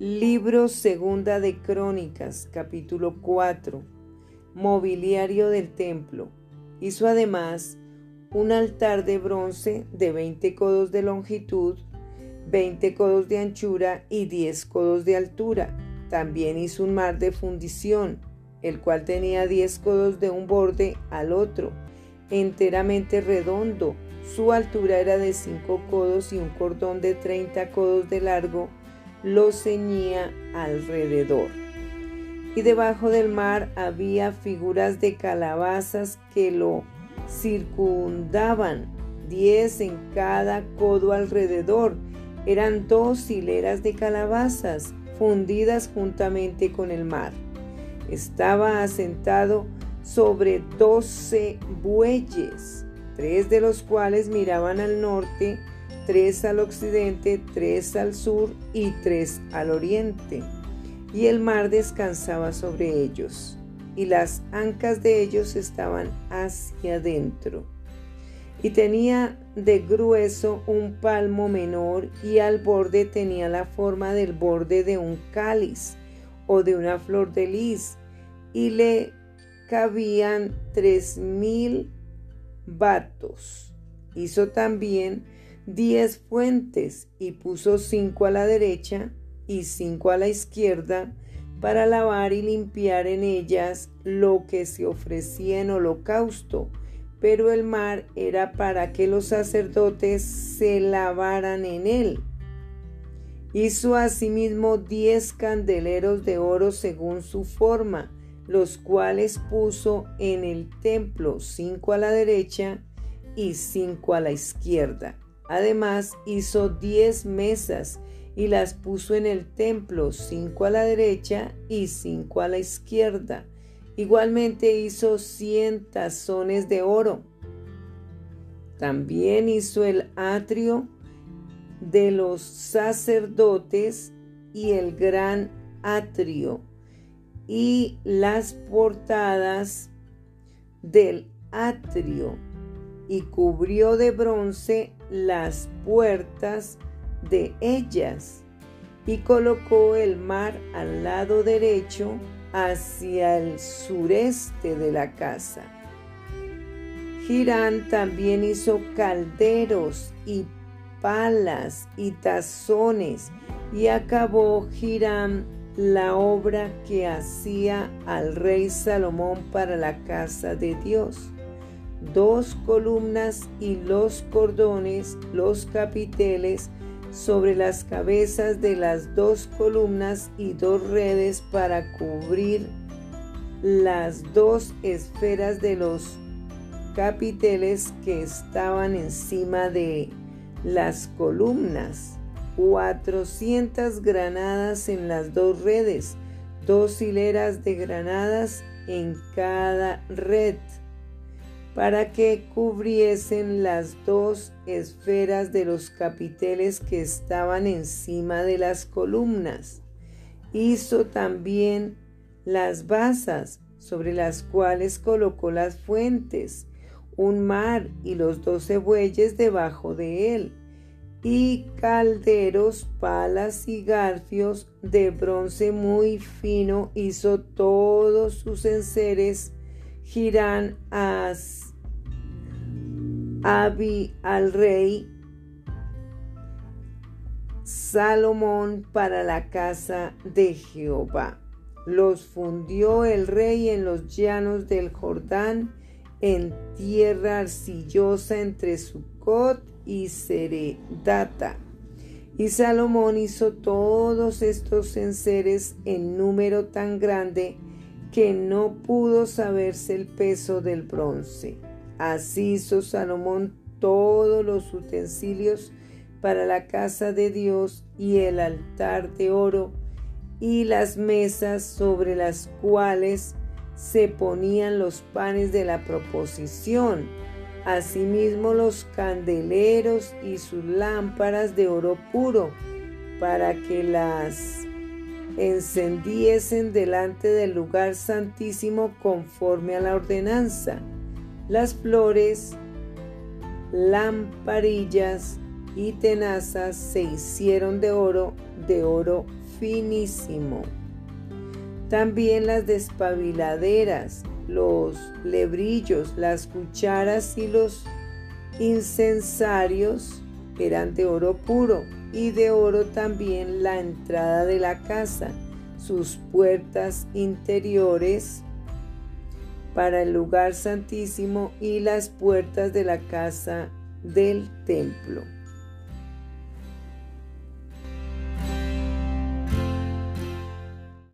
Libro Segunda de Crónicas, capítulo 4. Mobiliario del templo. Hizo además un altar de bronce de 20 codos de longitud, 20 codos de anchura y 10 codos de altura. También hizo un mar de fundición, el cual tenía 10 codos de un borde al otro, enteramente redondo. Su altura era de 5 codos y un cordón de 30 codos de largo lo ceñía alrededor. Y debajo del mar había figuras de calabazas que lo circundaban, diez en cada codo alrededor. Eran dos hileras de calabazas fundidas juntamente con el mar. Estaba asentado sobre doce bueyes, tres de los cuales miraban al norte tres al occidente, tres al sur y tres al oriente. Y el mar descansaba sobre ellos, y las ancas de ellos estaban hacia adentro. Y tenía de grueso un palmo menor, y al borde tenía la forma del borde de un cáliz o de una flor de lis, y le cabían tres mil batos. Hizo también diez fuentes y puso cinco a la derecha y cinco a la izquierda para lavar y limpiar en ellas lo que se ofrecía en holocausto, pero el mar era para que los sacerdotes se lavaran en él. Hizo asimismo diez candeleros de oro según su forma, los cuales puso en el templo, cinco a la derecha y cinco a la izquierda. Además hizo diez mesas y las puso en el templo, cinco a la derecha y cinco a la izquierda. Igualmente hizo cien tazones de oro. También hizo el atrio de los sacerdotes y el gran atrio y las portadas del atrio y cubrió de bronce las puertas de ellas y colocó el mar al lado derecho hacia el sureste de la casa. Girán también hizo calderos y palas y tazones y acabó Girán la obra que hacía al rey Salomón para la casa de Dios dos columnas y los cordones, los capiteles, sobre las cabezas de las dos columnas y dos redes para cubrir las dos esferas de los capiteles que estaban encima de las columnas. Cuatrocientas granadas en las dos redes, dos hileras de granadas en cada red para que cubriesen las dos esferas de los capiteles que estaban encima de las columnas. Hizo también las basas sobre las cuales colocó las fuentes, un mar y los doce bueyes debajo de él, y calderos, palas y garfios de bronce muy fino hizo todos sus enseres Girán as Abi al rey Salomón para la casa de Jehová. Los fundió el rey en los llanos del Jordán, en tierra arcillosa entre Sucot y Seredata. Y Salomón hizo todos estos enseres en número tan grande que no pudo saberse el peso del bronce. Así hizo Salomón todos los utensilios para la casa de Dios y el altar de oro y las mesas sobre las cuales se ponían los panes de la proposición, asimismo los candeleros y sus lámparas de oro puro, para que las encendiesen delante del lugar santísimo conforme a la ordenanza las flores, lamparillas y tenazas se hicieron de oro, de oro finísimo. También las despabiladeras, los lebrillos, las cucharas y los incensarios eran de oro puro y de oro también la entrada de la casa, sus puertas interiores para el lugar santísimo y las puertas de la casa del templo.